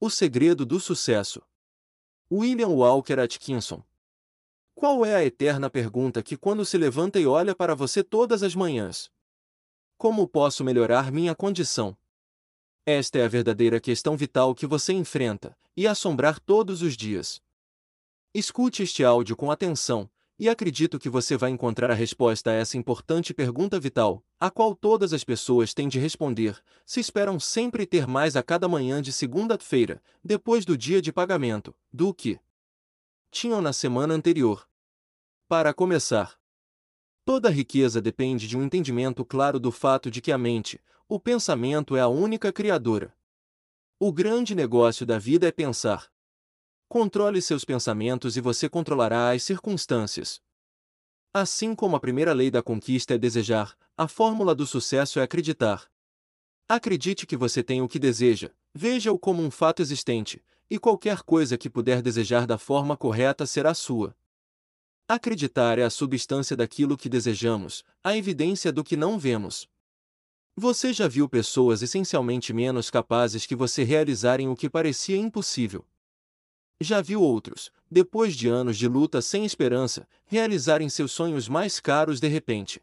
O segredo do sucesso. William Walker Atkinson. Qual é a eterna pergunta que quando se levanta e olha para você todas as manhãs? Como posso melhorar minha condição? Esta é a verdadeira questão vital que você enfrenta e assombrar todos os dias. Escute este áudio com atenção, e acredito que você vai encontrar a resposta a essa importante pergunta vital, a qual todas as pessoas têm de responder, se esperam sempre ter mais a cada manhã de segunda-feira, depois do dia de pagamento, do que tinham na semana anterior. Para começar, toda riqueza depende de um entendimento claro do fato de que a mente, o pensamento é a única criadora. O grande negócio da vida é pensar. Controle seus pensamentos e você controlará as circunstâncias. Assim como a primeira lei da conquista é desejar, a fórmula do sucesso é acreditar. Acredite que você tem o que deseja, veja-o como um fato existente, e qualquer coisa que puder desejar da forma correta será sua. Acreditar é a substância daquilo que desejamos, a evidência do que não vemos. Você já viu pessoas essencialmente menos capazes que você realizarem o que parecia impossível. Já viu outros, depois de anos de luta sem esperança, realizarem seus sonhos mais caros de repente.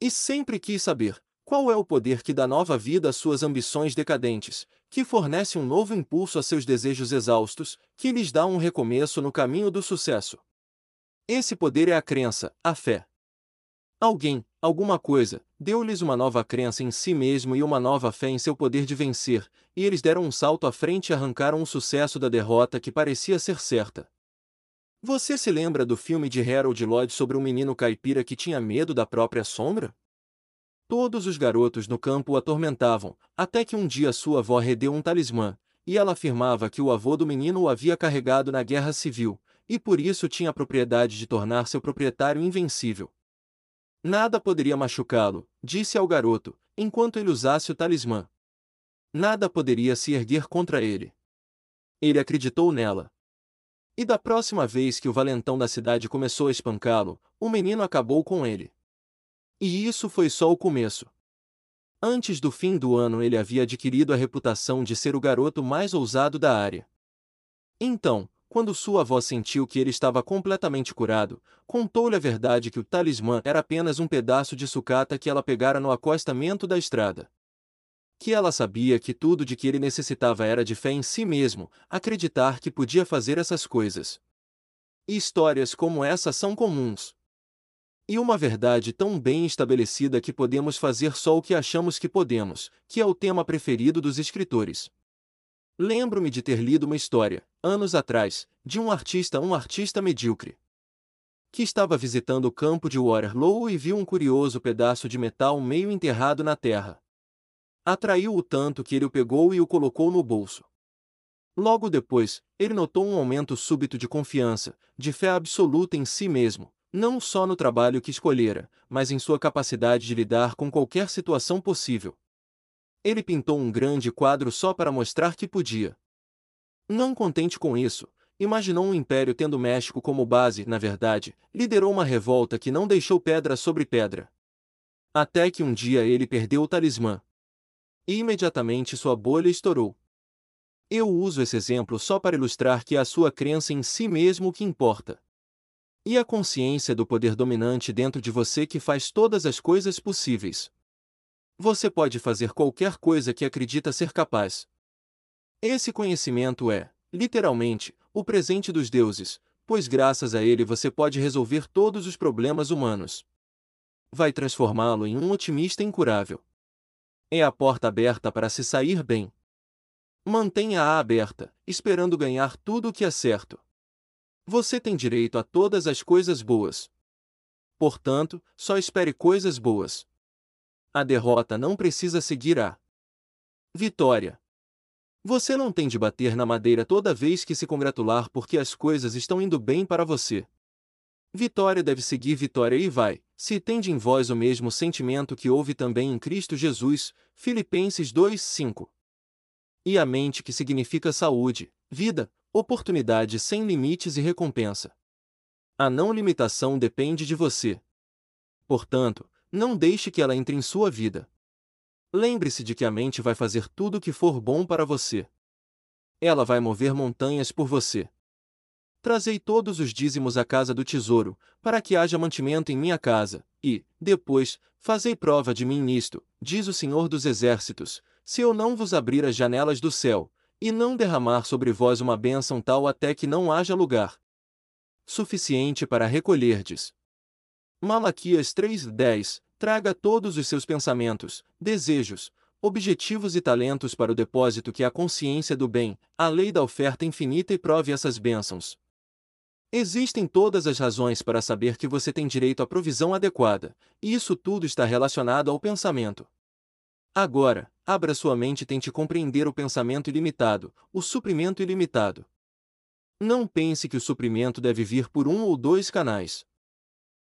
E sempre quis saber qual é o poder que dá nova vida às suas ambições decadentes, que fornece um novo impulso a seus desejos exaustos, que lhes dá um recomeço no caminho do sucesso. Esse poder é a crença, a fé. Alguém, alguma coisa, deu-lhes uma nova crença em si mesmo e uma nova fé em seu poder de vencer, e eles deram um salto à frente e arrancaram o sucesso da derrota que parecia ser certa. Você se lembra do filme de Harold Lloyd sobre um menino caipira que tinha medo da própria sombra? Todos os garotos no campo o atormentavam, até que um dia sua avó redeu um talismã, e ela afirmava que o avô do menino o havia carregado na guerra civil, e por isso tinha a propriedade de tornar seu proprietário invencível. Nada poderia machucá-lo, disse ao garoto, enquanto ele usasse o talismã. Nada poderia se erguer contra ele. Ele acreditou nela. E da próxima vez que o valentão da cidade começou a espancá-lo, o menino acabou com ele. E isso foi só o começo. Antes do fim do ano ele havia adquirido a reputação de ser o garoto mais ousado da área. Então, quando sua avó sentiu que ele estava completamente curado, contou-lhe a verdade que o talismã era apenas um pedaço de sucata que ela pegara no acostamento da estrada. Que ela sabia que tudo de que ele necessitava era de fé em si mesmo, acreditar que podia fazer essas coisas. E histórias como essa são comuns. E uma verdade tão bem estabelecida que podemos fazer só o que achamos que podemos, que é o tema preferido dos escritores. Lembro-me de ter lido uma história, anos atrás, de um artista, um artista medíocre, que estava visitando o campo de Waterloo e viu um curioso pedaço de metal meio enterrado na terra. Atraiu-o tanto que ele o pegou e o colocou no bolso. Logo depois, ele notou um aumento súbito de confiança, de fé absoluta em si mesmo, não só no trabalho que escolhera, mas em sua capacidade de lidar com qualquer situação possível. Ele pintou um grande quadro só para mostrar que podia. Não contente com isso, imaginou um império tendo México como base, na verdade, liderou uma revolta que não deixou pedra sobre pedra. Até que um dia ele perdeu o talismã. E imediatamente sua bolha estourou. Eu uso esse exemplo só para ilustrar que é a sua crença em si mesmo que importa. E a consciência do poder dominante dentro de você que faz todas as coisas possíveis. Você pode fazer qualquer coisa que acredita ser capaz. Esse conhecimento é, literalmente, o presente dos deuses, pois graças a ele você pode resolver todos os problemas humanos. Vai transformá-lo em um otimista incurável. É a porta aberta para se sair bem. Mantenha-a aberta, esperando ganhar tudo o que é certo. Você tem direito a todas as coisas boas. Portanto, só espere coisas boas. A derrota não precisa seguir a vitória. Você não tem de bater na madeira toda vez que se congratular porque as coisas estão indo bem para você. Vitória deve seguir vitória e vai, se tende em vós o mesmo sentimento que houve também em Cristo Jesus, Filipenses 2:5. E a mente que significa saúde, vida, oportunidade sem limites e recompensa. A não limitação depende de você. Portanto, não deixe que ela entre em sua vida. Lembre-se de que a mente vai fazer tudo o que for bom para você. ela vai mover montanhas por você. Trazei todos os dízimos à casa do tesouro, para que haja mantimento em minha casa, e, depois, fazei prova de mim nisto, diz o Senhor dos Exércitos, se eu não vos abrir as janelas do céu, e não derramar sobre vós uma bênção tal até que não haja lugar suficiente para recolherdes. Malaquias 3:10 Traga todos os seus pensamentos, desejos, objetivos e talentos para o depósito que é a consciência do bem, a lei da oferta infinita e prove essas bênçãos. Existem todas as razões para saber que você tem direito à provisão adequada, e isso tudo está relacionado ao pensamento. Agora, abra sua mente e tente compreender o pensamento ilimitado, o suprimento ilimitado. Não pense que o suprimento deve vir por um ou dois canais.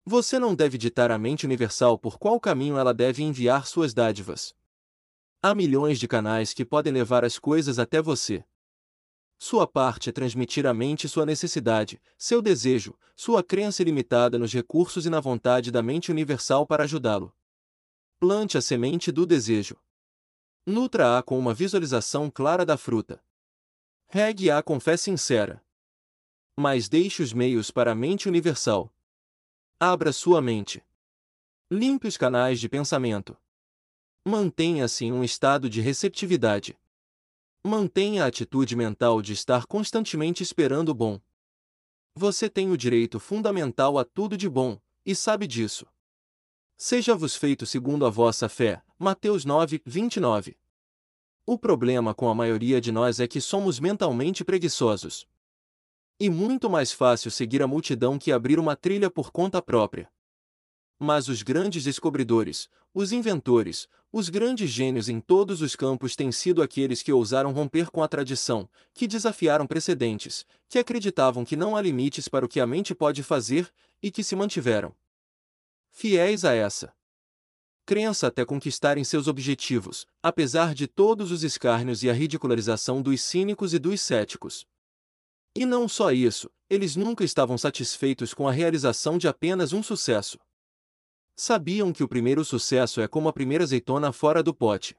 Você não deve ditar à mente universal por qual caminho ela deve enviar suas dádivas. Há milhões de canais que podem levar as coisas até você. Sua parte é transmitir à mente sua necessidade, seu desejo, sua crença ilimitada nos recursos e na vontade da mente universal para ajudá-lo. Plante a semente do desejo. Nutra-a com uma visualização clara da fruta. Regue-a com fé sincera. Mas deixe os meios para a mente universal. Abra sua mente. Limpe os canais de pensamento. Mantenha-se em um estado de receptividade. Mantenha a atitude mental de estar constantemente esperando o bom. Você tem o direito fundamental a tudo de bom, e sabe disso. Seja-vos feito segundo a vossa fé. Mateus 9, 29. O problema com a maioria de nós é que somos mentalmente preguiçosos. E muito mais fácil seguir a multidão que abrir uma trilha por conta própria. Mas os grandes descobridores, os inventores, os grandes gênios em todos os campos têm sido aqueles que ousaram romper com a tradição, que desafiaram precedentes, que acreditavam que não há limites para o que a mente pode fazer e que se mantiveram fiéis a essa crença até conquistarem seus objetivos, apesar de todos os escárnios e a ridicularização dos cínicos e dos céticos. E não só isso, eles nunca estavam satisfeitos com a realização de apenas um sucesso. Sabiam que o primeiro sucesso é como a primeira azeitona fora do pote.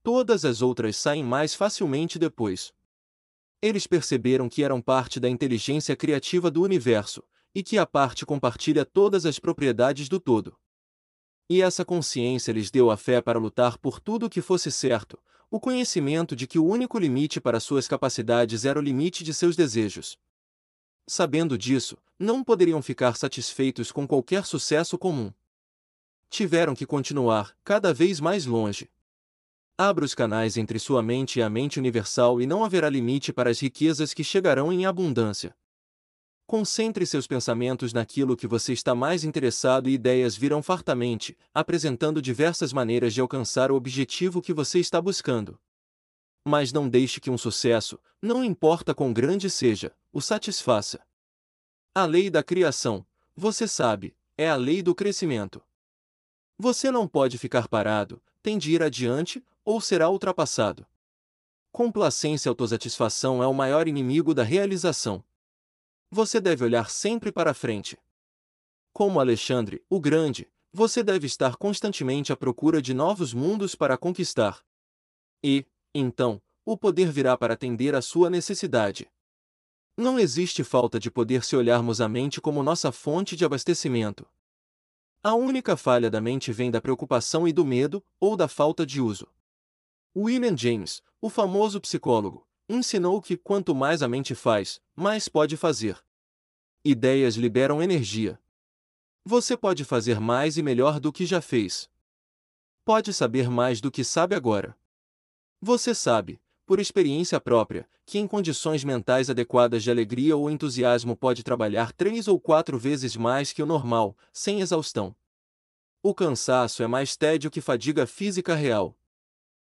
Todas as outras saem mais facilmente depois. Eles perceberam que eram parte da inteligência criativa do universo, e que a parte compartilha todas as propriedades do todo. E essa consciência lhes deu a fé para lutar por tudo o que fosse certo, o conhecimento de que o único limite para suas capacidades era o limite de seus desejos. Sabendo disso, não poderiam ficar satisfeitos com qualquer sucesso comum tiveram que continuar, cada vez mais longe. Abra os canais entre sua mente e a mente universal e não haverá limite para as riquezas que chegarão em abundância. Concentre seus pensamentos naquilo que você está mais interessado e ideias virão fartamente, apresentando diversas maneiras de alcançar o objetivo que você está buscando. Mas não deixe que um sucesso, não importa quão grande seja, o satisfaça. A lei da criação, você sabe, é a lei do crescimento. Você não pode ficar parado, tem de ir adiante, ou será ultrapassado. Complacência e autossatisfação é o maior inimigo da realização. Você deve olhar sempre para frente. Como Alexandre, o Grande, você deve estar constantemente à procura de novos mundos para conquistar. E, então, o poder virá para atender à sua necessidade. Não existe falta de poder se olharmos a mente como nossa fonte de abastecimento. A única falha da mente vem da preocupação e do medo, ou da falta de uso. William James, o famoso psicólogo, ensinou que quanto mais a mente faz, mais pode fazer. Ideias liberam energia. Você pode fazer mais e melhor do que já fez. Pode saber mais do que sabe agora. Você sabe, por experiência própria, que em condições mentais adequadas de alegria ou entusiasmo pode trabalhar três ou quatro vezes mais que o normal, sem exaustão. O cansaço é mais tédio que fadiga física real.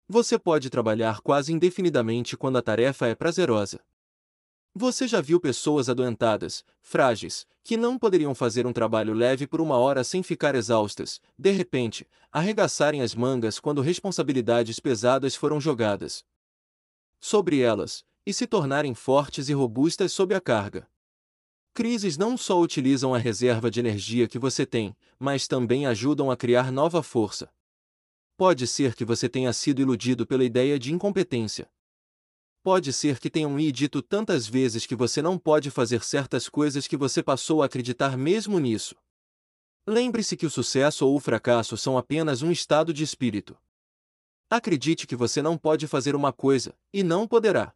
Você pode trabalhar quase indefinidamente quando a tarefa é prazerosa. Você já viu pessoas adoentadas, frágeis, que não poderiam fazer um trabalho leve por uma hora sem ficar exaustas, de repente, arregaçarem as mangas quando responsabilidades pesadas foram jogadas sobre elas, e se tornarem fortes e robustas sob a carga. Crises não só utilizam a reserva de energia que você tem, mas também ajudam a criar nova força. Pode ser que você tenha sido iludido pela ideia de incompetência. pode ser que tenham lhe dito tantas vezes que você não pode fazer certas coisas que você passou a acreditar mesmo nisso. Lembre-se que o sucesso ou o fracasso são apenas um estado de espírito. Acredite que você não pode fazer uma coisa, e não poderá.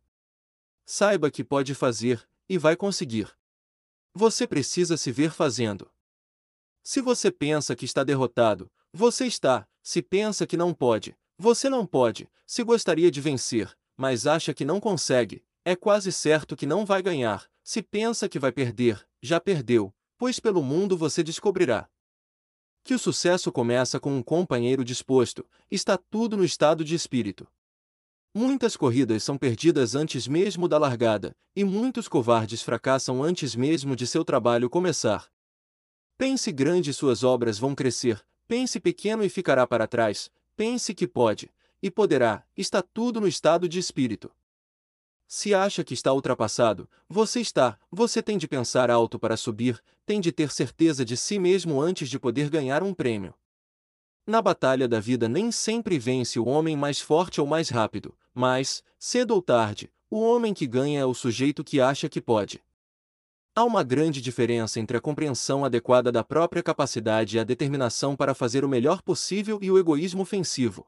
Saiba que pode fazer, e vai conseguir. Você precisa se ver fazendo. Se você pensa que está derrotado, você está. Se pensa que não pode, você não pode. Se gostaria de vencer, mas acha que não consegue, é quase certo que não vai ganhar. Se pensa que vai perder, já perdeu, pois pelo mundo você descobrirá que o sucesso começa com um companheiro disposto, está tudo no estado de espírito. Muitas corridas são perdidas antes mesmo da largada, e muitos covardes fracassam antes mesmo de seu trabalho começar. Pense grande e suas obras vão crescer, pense pequeno e ficará para trás, pense que pode, e poderá, está tudo no estado de espírito. Se acha que está ultrapassado, você está, você tem de pensar alto para subir, tem de ter certeza de si mesmo antes de poder ganhar um prêmio. Na batalha da vida nem sempre vence o homem mais forte ou mais rápido, mas, cedo ou tarde, o homem que ganha é o sujeito que acha que pode. Há uma grande diferença entre a compreensão adequada da própria capacidade e a determinação para fazer o melhor possível e o egoísmo ofensivo.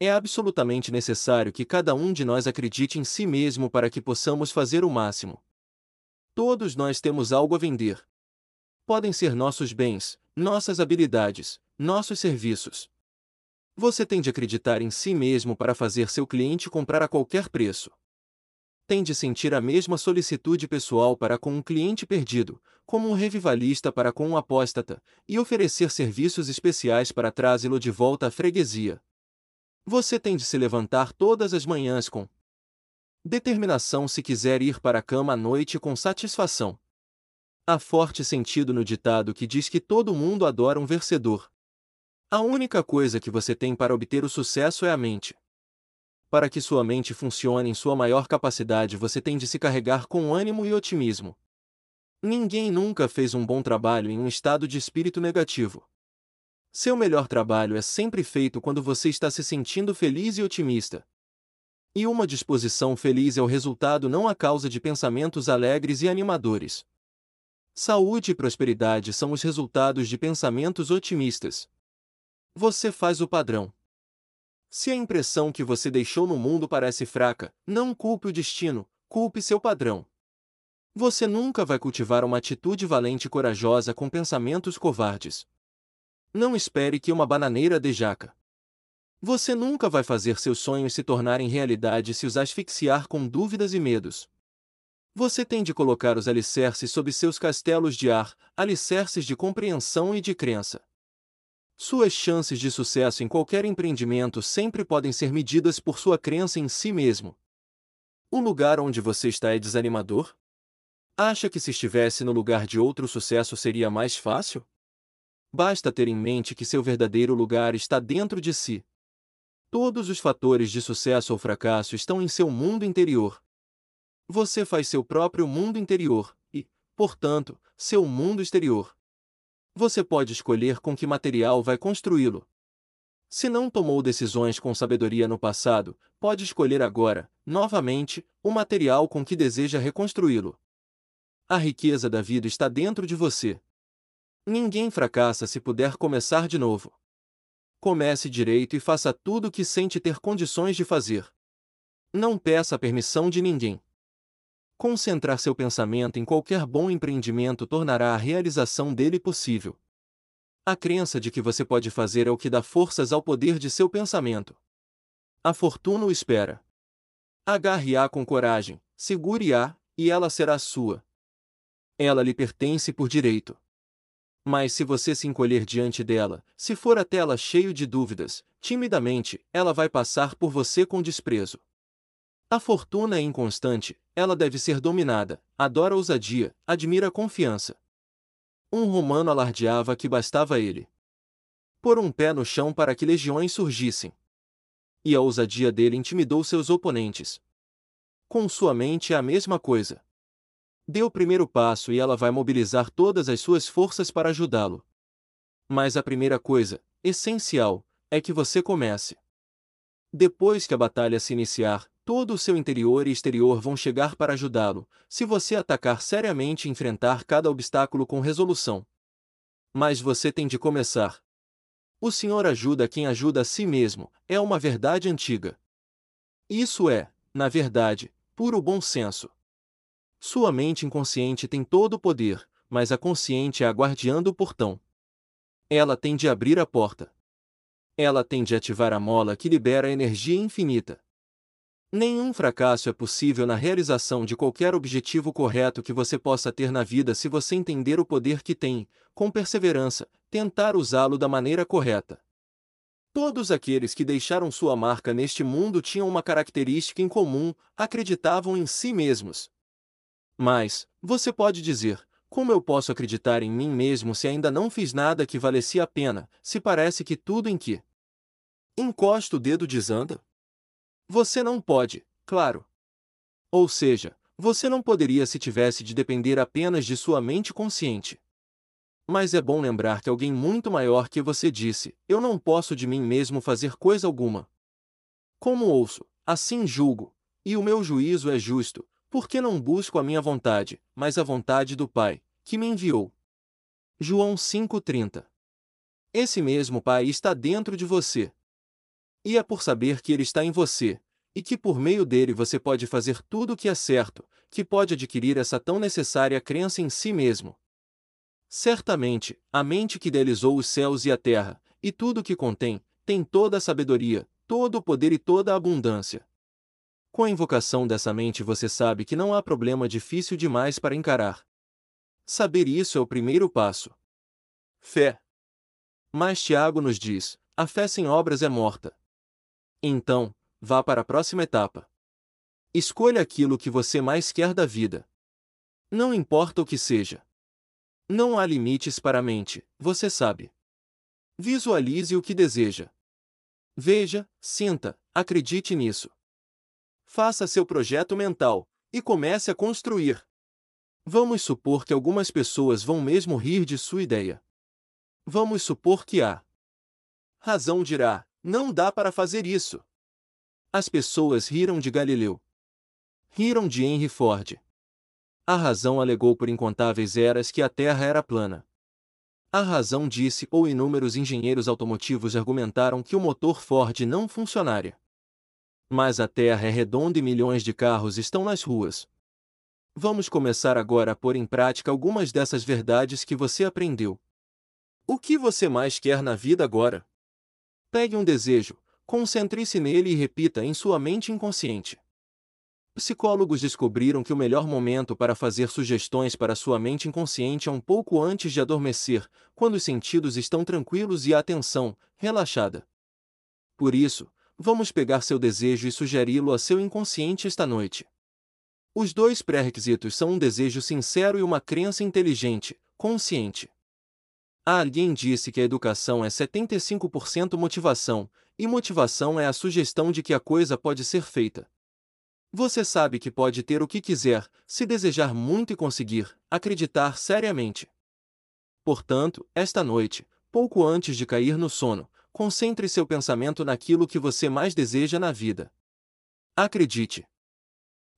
É absolutamente necessário que cada um de nós acredite em si mesmo para que possamos fazer o máximo. Todos nós temos algo a vender. Podem ser nossos bens, nossas habilidades, nossos serviços. Você tem de acreditar em si mesmo para fazer seu cliente comprar a qualquer preço. Tem de sentir a mesma solicitude pessoal para com um cliente perdido, como um revivalista para com um apóstata, e oferecer serviços especiais para trazê-lo de volta à freguesia. Você tem de se levantar todas as manhãs com determinação se quiser ir para a cama à noite com satisfação. Há forte sentido no ditado que diz que todo mundo adora um vencedor, a única coisa que você tem para obter o sucesso é a mente. Para que sua mente funcione em sua maior capacidade, você tem de se carregar com ânimo e otimismo. Ninguém nunca fez um bom trabalho em um estado de espírito negativo. Seu melhor trabalho é sempre feito quando você está se sentindo feliz e otimista. E uma disposição feliz é o resultado não a causa de pensamentos alegres e animadores. Saúde e prosperidade são os resultados de pensamentos otimistas. Você faz o padrão. Se a impressão que você deixou no mundo parece fraca, não culpe o destino, culpe seu padrão. Você nunca vai cultivar uma atitude valente e corajosa com pensamentos covardes. Não espere que uma bananeira dê jaca. Você nunca vai fazer seus sonhos se tornarem realidade se os asfixiar com dúvidas e medos. Você tem de colocar os alicerces sob seus castelos de ar, alicerces de compreensão e de crença. Suas chances de sucesso em qualquer empreendimento sempre podem ser medidas por sua crença em si mesmo. O lugar onde você está é desanimador? Acha que se estivesse no lugar de outro sucesso seria mais fácil? Basta ter em mente que seu verdadeiro lugar está dentro de si. Todos os fatores de sucesso ou fracasso estão em seu mundo interior. Você faz seu próprio mundo interior e, portanto, seu mundo exterior. Você pode escolher com que material vai construí-lo. Se não tomou decisões com sabedoria no passado, pode escolher agora, novamente, o material com que deseja reconstruí-lo. A riqueza da vida está dentro de você. Ninguém fracassa se puder começar de novo. Comece direito e faça tudo o que sente ter condições de fazer. Não peça permissão de ninguém. Concentrar seu pensamento em qualquer bom empreendimento tornará a realização dele possível. A crença de que você pode fazer é o que dá forças ao poder de seu pensamento. A fortuna o espera. Agarre-a com coragem, segure-a, e ela será sua. Ela lhe pertence por direito. Mas se você se encolher diante dela, se for até ela cheio de dúvidas, timidamente, ela vai passar por você com desprezo. A fortuna é inconstante, ela deve ser dominada, adora ousadia, admira a confiança. Um romano alardeava que bastava ele pôr um pé no chão para que legiões surgissem. E a ousadia dele intimidou seus oponentes. Com sua mente é a mesma coisa. Dê o primeiro passo e ela vai mobilizar todas as suas forças para ajudá-lo. Mas a primeira coisa, essencial, é que você comece. Depois que a batalha se iniciar, todo o seu interior e exterior vão chegar para ajudá-lo, se você atacar seriamente e enfrentar cada obstáculo com resolução. Mas você tem de começar. O Senhor ajuda quem ajuda a si mesmo, é uma verdade antiga. Isso é, na verdade, puro bom senso. Sua mente inconsciente tem todo o poder, mas a consciente é a guardiã do portão. Ela tem de abrir a porta. Ela tem de ativar a mola que libera energia infinita. Nenhum fracasso é possível na realização de qualquer objetivo correto que você possa ter na vida se você entender o poder que tem, com perseverança, tentar usá-lo da maneira correta. Todos aqueles que deixaram sua marca neste mundo tinham uma característica em comum: acreditavam em si mesmos. Mas, você pode dizer, como eu posso acreditar em mim mesmo se ainda não fiz nada que valecia a pena, se parece que tudo em que encosto o dedo desanda? Você não pode, claro. Ou seja, você não poderia se tivesse de depender apenas de sua mente consciente. Mas é bom lembrar que alguém muito maior que você disse: Eu não posso de mim mesmo fazer coisa alguma. Como ouço, assim julgo, e o meu juízo é justo, porque não busco a minha vontade, mas a vontade do Pai, que me enviou. João 5,30 Esse mesmo Pai está dentro de você, e é por saber que ele está em você, e que por meio dele você pode fazer tudo o que é certo, que pode adquirir essa tão necessária crença em si mesmo. Certamente, a mente que idealizou os céus e a terra, e tudo o que contém, tem toda a sabedoria, todo o poder e toda a abundância. Com a invocação dessa mente você sabe que não há problema difícil demais para encarar. Saber isso é o primeiro passo. Fé. Mas Tiago nos diz: a fé sem obras é morta. Então, vá para a próxima etapa. Escolha aquilo que você mais quer da vida. Não importa o que seja. Não há limites para a mente, você sabe. Visualize o que deseja. Veja, sinta, acredite nisso. Faça seu projeto mental e comece a construir. Vamos supor que algumas pessoas vão mesmo rir de sua ideia. Vamos supor que a razão dirá: não dá para fazer isso. As pessoas riram de Galileu. Riram de Henry Ford. A razão alegou por incontáveis eras que a Terra era plana. A razão disse ou inúmeros engenheiros automotivos argumentaram que o motor Ford não funcionaria. Mas a Terra é redonda e milhões de carros estão nas ruas. Vamos começar agora a pôr em prática algumas dessas verdades que você aprendeu. O que você mais quer na vida agora? Pegue um desejo, concentre-se nele e repita em sua mente inconsciente. Psicólogos descobriram que o melhor momento para fazer sugestões para sua mente inconsciente é um pouco antes de adormecer, quando os sentidos estão tranquilos e a atenção relaxada. Por isso, vamos pegar seu desejo e sugeri-lo a seu inconsciente esta noite. Os dois pré-requisitos são um desejo sincero e uma crença inteligente, consciente. Alguém disse que a educação é 75% motivação, e motivação é a sugestão de que a coisa pode ser feita. Você sabe que pode ter o que quiser, se desejar muito e conseguir, acreditar seriamente. Portanto, esta noite, pouco antes de cair no sono, concentre seu pensamento naquilo que você mais deseja na vida. Acredite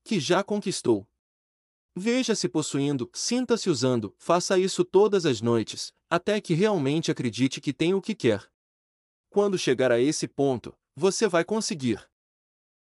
que já conquistou. Veja-se possuindo, sinta-se usando, faça isso todas as noites, até que realmente acredite que tem o que quer. Quando chegar a esse ponto, você vai conseguir.